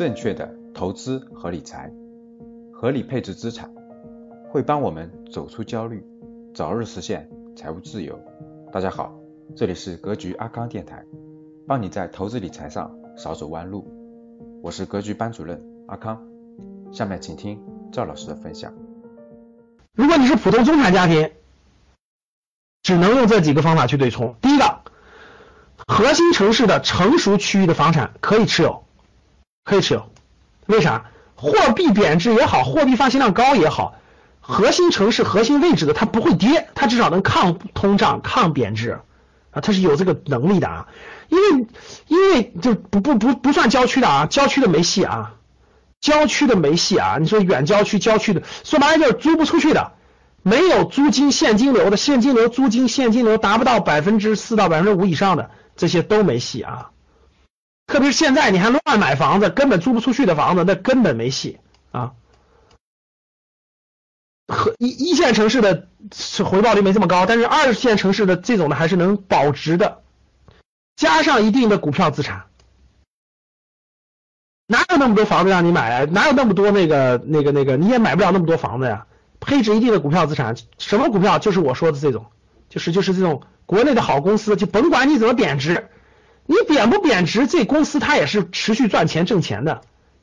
正确的投资和理财，合理配置资产，会帮我们走出焦虑，早日实现财务自由。大家好，这里是格局阿康电台，帮你在投资理财上少走弯路。我是格局班主任阿康，下面请听赵老师的分享。如果你是普通中产家庭，只能用这几个方法去对冲。第一个，核心城市的成熟区域的房产可以持有。可以持有，为啥？货币贬值也好，货币发行量高也好，核心城市、核心位置的它不会跌，它至少能抗通胀、抗贬值啊，它是有这个能力的啊。因为因为就不不不不算郊区的啊，郊区的没戏啊，郊区的没戏啊。你说远郊区、郊区的，说白了就是租不出去的，没有租金现金流的，现金流、租金、现金流达不到百分之四到百分之五以上的，这些都没戏啊。特别是现在，你还乱买房子，根本租不出去的房子，那根本没戏啊。和一一线城市的回报率没这么高，但是二线城市的这种的还是能保值的，加上一定的股票资产，哪有那么多房子让你买啊？哪有那么多那个那个那个？你也买不了那么多房子呀。配置一定的股票资产，什么股票？就是我说的这种，就是就是这种国内的好公司，就甭管你怎么贬值。你贬不贬值，这公司它也是持续赚钱挣钱的，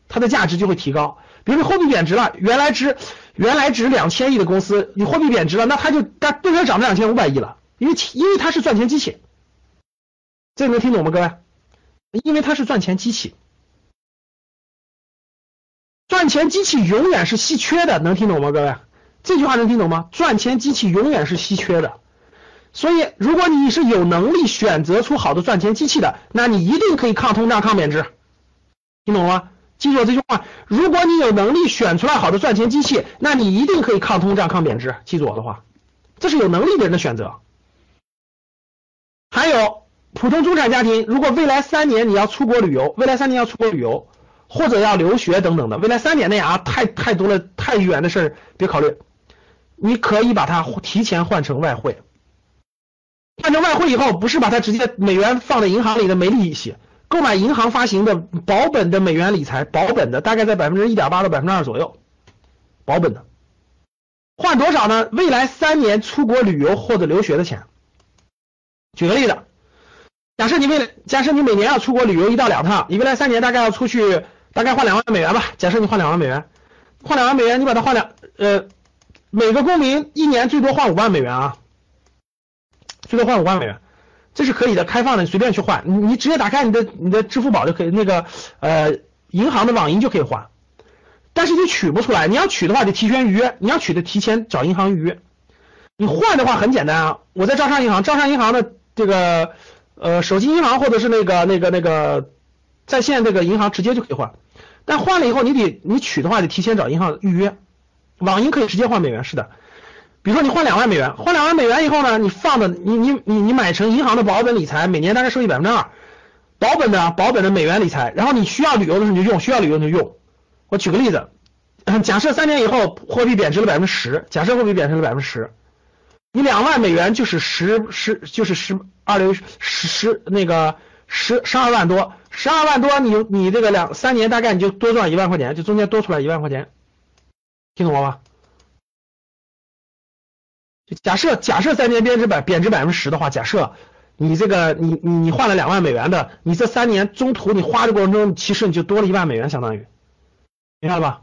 它的价值就会提高。比如说货币贬值了，原来值原来值两千亿的公司，你货币贬值了，那它就它顿时涨到两千五百亿了，因为因为它是赚钱机器。这能听懂吗，各位？因为它是赚钱机器，赚钱机器永远是稀缺的，能听懂吗，各位？这句话能听懂吗？赚钱机器永远是稀缺的。所以，如果你是有能力选择出好的赚钱机器的，那你一定可以抗通胀、抗贬值，听懂了吗？记住我这句话：如果你有能力选出来好的赚钱机器，那你一定可以抗通胀、抗贬值。记住我的话，这是有能力的人的选择。还有普通中产家庭，如果未来三年你要出国旅游，未来三年要出国旅游或者要留学等等的，未来三年内啊，太太多了，太远的事儿别考虑，你可以把它提前换成外汇。换成外汇以后，不是把它直接美元放在银行里的没利息，购买银行发行的保本的美元理财，保本的大概在百分之一点八到百分之二左右，保本的，换多少呢？未来三年出国旅游或者留学的钱。举个例子，假设你未来，假设你每年要出国旅游一到两趟，你未来三年大概要出去，大概换两万美元吧。假设你换两万美元，换两万美元，你把它换两，呃，每个公民一年最多换五万美元啊。最多换五万美元，这是可以的，开放的，你随便去换，你你直接打开你的你的支付宝就可以，那个呃银行的网银就可以换，但是你取不出来，你要取的话得提前预约，你要取的提前找银行预约，你换的话很简单啊，我在招商银行，招商银行的这个呃手机银行或者是那个那个那个在线那个银行直接就可以换，但换了以后你得你取的话得提前找银行预约，网银可以直接换美元，是的。比如说你换两万美元，换两万美元以后呢，你放的你你你你买成银行的保本理财，每年大概收益百分之二，保本的保本的美元理财，然后你需要旅游的时候你就用，需要旅游你就用。我举个例子，假设三年以后货币贬值了百分之十，假设货币贬值了百分之十，你两万美元就是十十就是十二六十十那个十十二万多，十二万多你你这个两三年大概你就多赚一万块钱，就中间多出来一万块钱，听懂了吗？就假设假设三年贬值百贬值百分之十的话，假设你这个你你你换了两万美元的，你这三年中途你花的过程中，其实你就多了一万美元，相当于，明白了吧？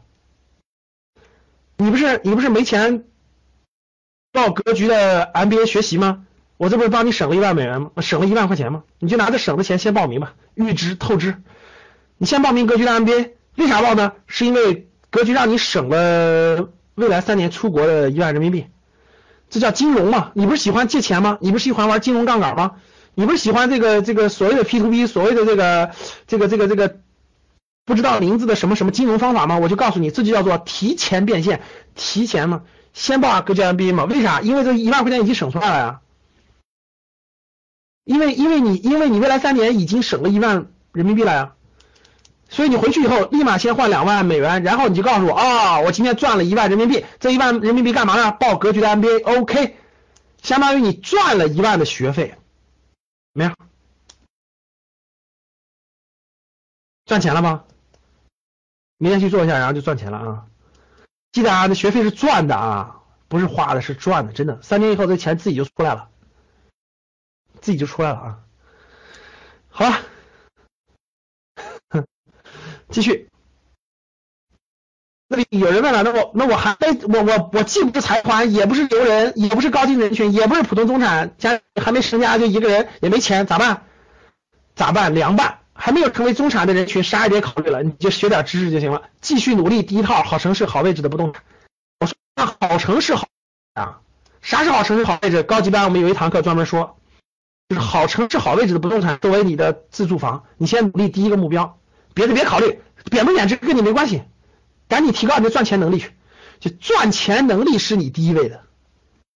你不是你不是没钱报格局的 MBA 学习吗？我这不是帮你省了一万美元吗？省了一万块钱吗？你就拿着省的钱先报名吧，预支透支，你先报名格局的 MBA，为啥报呢？是因为格局让你省了未来三年出国的一万人民币。这叫金融嘛？你不是喜欢借钱吗？你不是喜欢玩金融杠杆吗？你不是喜欢这个这个所谓的 P to P，所谓的这个这个这个这个不知道名字的什么什么金融方法吗？我就告诉你，这就叫做提前变现，提前嘛，先报个 MBA 嘛？为啥？因为这一万块钱已经省出来了呀。因为因为你因为你未来三年已经省了一万人民币了呀。所以你回去以后，立马先换两万美元，然后你就告诉我啊，我今天赚了一万人民币，这一万人民币干嘛呢？报格局的 MBA，OK，相当于你赚了一万的学费，怎么样？赚钱了吗？明天去做一下，然后就赚钱了啊！记得啊，这学费是赚的啊，不是花的，是赚的，真的。三年以后这钱自己就出来了，自己就出来了啊！好了，继续。那里有人问了，那我那我还没我我我既不是财团，也不是牛人，也不是高薪人群，也不是普通中产，家里还没成家就一个人，也没钱，咋办？咋办？凉拌。还没有成为中产的人群，啥也别考虑了，你就学点知识就行了，继续努力。第一套好城市、好位置的不动产。我说那好城市好啊？啥是好城市、好位置？高级班我们有一堂课专门说，就是好城市、好位置的不动产作为你的自住房，你先努力第一个目标，别的别考虑，贬不贬值跟你没关系。赶紧提高你的赚钱能力去，就赚钱能力是你第一位的，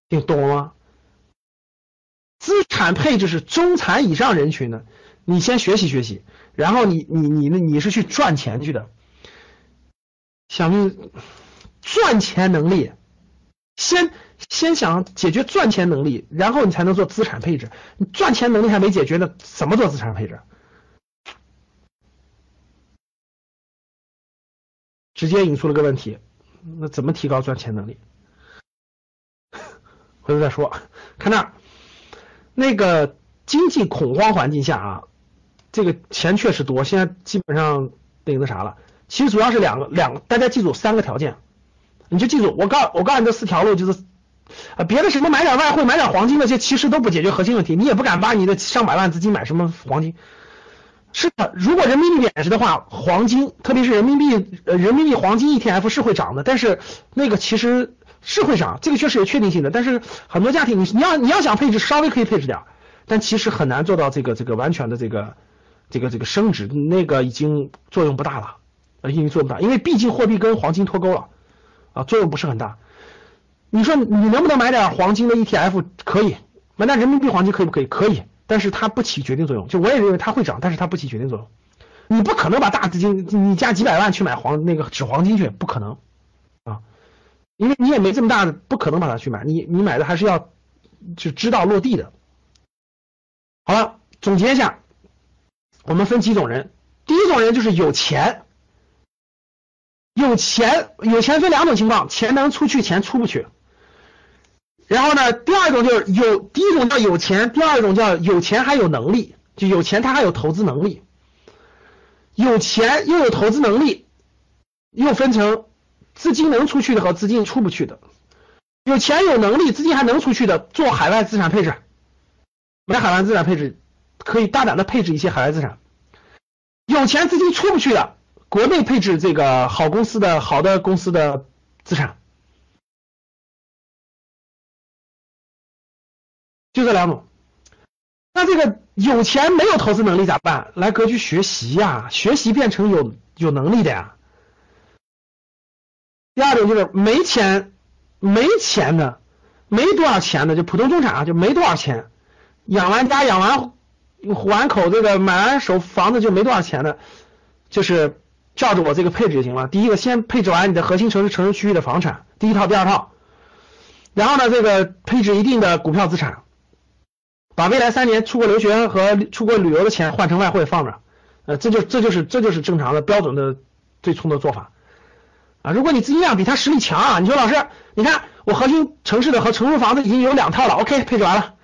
听懂了吗？资产配置是中产以上人群的，你先学习学习，然后你你你你是去赚钱去的，想赚钱能力，先先想解决赚钱能力，然后你才能做资产配置。你赚钱能力还没解决呢，怎么做资产配置？直接引出了个问题，那怎么提高赚钱能力？回头再说。看那，那个经济恐慌环境下啊，这个钱确实多，现在基本上那个那啥了。其实主要是两个两个，大家记住三个条件，你就记住，我告我告诉你这四条路就是啊，别的什么买点外汇、买点黄金那些，其实都不解决核心问题，你也不敢把你的上百万资金买什么黄金。是的，如果人民币贬值的话，黄金，特别是人民币，呃，人民币黄金 ETF 是会涨的，但是那个其实是会涨，这个确实有确定性的。但是很多家庭，你你要你要想配置，稍微可以配置点，但其实很难做到这个这个完全的这个这个这个升值，那个已经作用不大了，呃，因为作用不大，因为毕竟货币跟黄金脱钩了，啊，作用不是很大。你说你能不能买点黄金的 ETF？可以，买点人民币黄金可以不可以？可以。但是它不起决定作用，就我也认为它会涨，但是它不起决定作用。你不可能把大资金，你加几百万去买黄那个纸黄金去，不可能啊，因为你也没这么大的，不可能把它去买。你你买的还是要就知道落地的。好了，总结一下，我们分几种人，第一种人就是有钱，有钱有钱分两种情况，钱能出去，钱出不去。然后呢，第二种就是有，第一种叫有钱，第二种叫有钱还有能力，就有钱他还有投资能力，有钱又有投资能力，又分成资金能出去的和资金出不去的。有钱有能力，资金还能出去的，做海外资产配置，买海外资产配置，可以大胆的配置一些海外资产。有钱资金出不去的，国内配置这个好公司的好的公司的资产。就这两种，那这个有钱没有投资能力咋办？来格局学习呀，学习变成有有能力的呀。第二种就是没钱没钱的，没多少钱的，就普通中产啊，就没多少钱，养完家养完完口这个买完手房子就没多少钱的，就是照着我这个配置就行了。第一个先配置完你的核心城市城市区域的房产，第一套第二套，然后呢这个配置一定的股票资产。把未来三年出国留学和出国旅游的钱换成外汇放着，呃，这就这就是这就是正常的标准的对冲的做法啊。如果你资金量比他实力强啊，你说老师，你看我核心城市的和城市房子已经有两套了，OK，配置完了，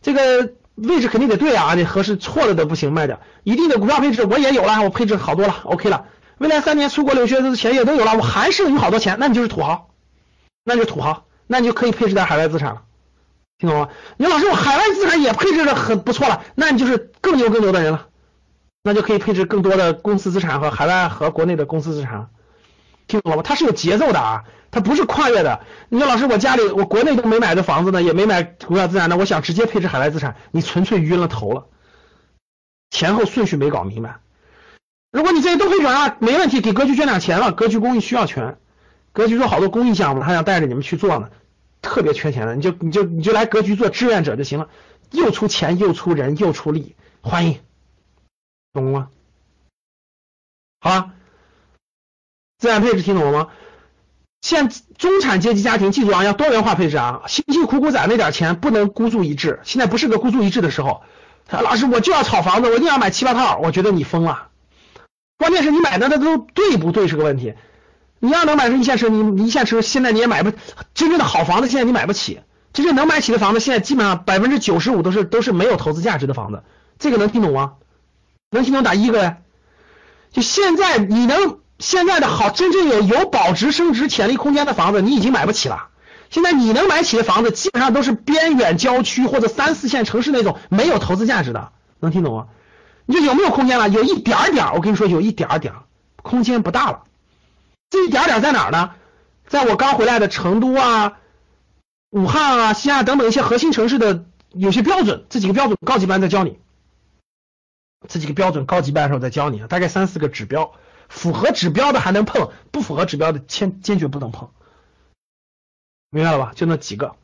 这个位置肯定得对啊，你合适错了的不行卖掉。一定的股票配置我也有了，我配置好多了，OK 了。未来三年出国留学的钱也都有了，我还剩余好多钱，那你就是土豪，那就土豪，那你就可以配置点海外资产了。听懂吗？你说老师，我海外资产也配置的很不错了，那你就是更牛更牛的人了，那就可以配置更多的公司资产和海外和国内的公司资产，听懂了吗？它是有节奏的啊，它不是跨越的。你说老师，我家里我国内都没买的房子呢，也没买股票资产呢，我想直接配置海外资产，你纯粹晕了头了，前后顺序没搞明白。如果你这些都配置完了，没问题，给格局捐点钱了，格局公益需要钱，格局做好多公益项目，他想带着你们去做呢。特别缺钱的，你就你就你就来格局做志愿者就行了，又出钱又出人又出力，欢迎，懂了吗？好了，资产配置听懂了吗？现中产阶级家庭记住啊，要多元化配置啊，辛辛苦苦攒那点钱不能孤注一掷，现在不是个孤注一掷的时候。老师，我就要炒房子，我一定要买七八套，我觉得你疯了。关键是你买的那都对不对是个问题。你要能买成一线城，你一线城市现在你也买不真正的好房子，现在你买不起。真正能买起的房子，现在基本上百分之九十五都是都是没有投资价值的房子。这个能听懂吗？能听懂打一个呗。就现在你能现在的好，真正有有保值升值潜力空间的房子，你已经买不起了。现在你能买起的房子，基本上都是边远郊区或者三四线城市那种没有投资价值的。能听懂吗？你说有没有空间了？有一点点，我跟你说有一点点，空间不大了。这一点点在哪儿呢？在我刚回来的成都啊。武汉啊、西安等等一些核心城市的有些标准，这几个标准高级班在教你，这几个标准高级班的时候在教你，大概三四个指标，符合指标的还能碰，不符合指标的坚坚决不能碰，明白了吧？就那几个，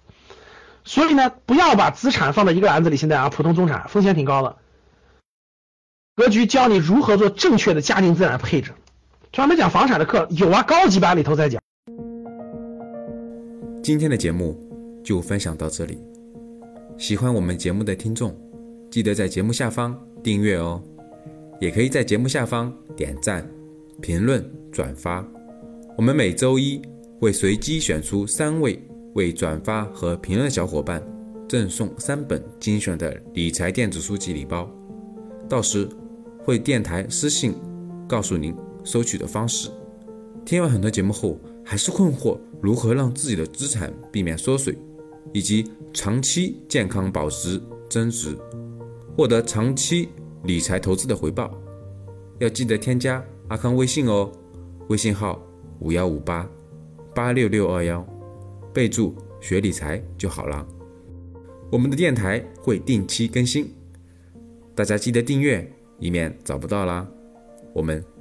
所以呢，不要把资产放在一个篮子里。现在啊，普通中产风险挺高的，格局教你如何做正确的家庭资产配置，专门讲房产的课有啊，高级班里头在讲。今天的节目。就分享到这里。喜欢我们节目的听众，记得在节目下方订阅哦，也可以在节目下方点赞、评论、转发。我们每周一会随机选出三位为转发和评论小伙伴，赠送三本精选的理财电子书籍礼包。到时会电台私信告诉您收取的方式。听完很多节目后，还是困惑如何让自己的资产避免缩水？以及长期健康保值增值，获得长期理财投资的回报，要记得添加阿康微信哦，微信号五幺五八八六六二幺，备注学理财就好了。我们的电台会定期更新，大家记得订阅，以免找不到啦。我们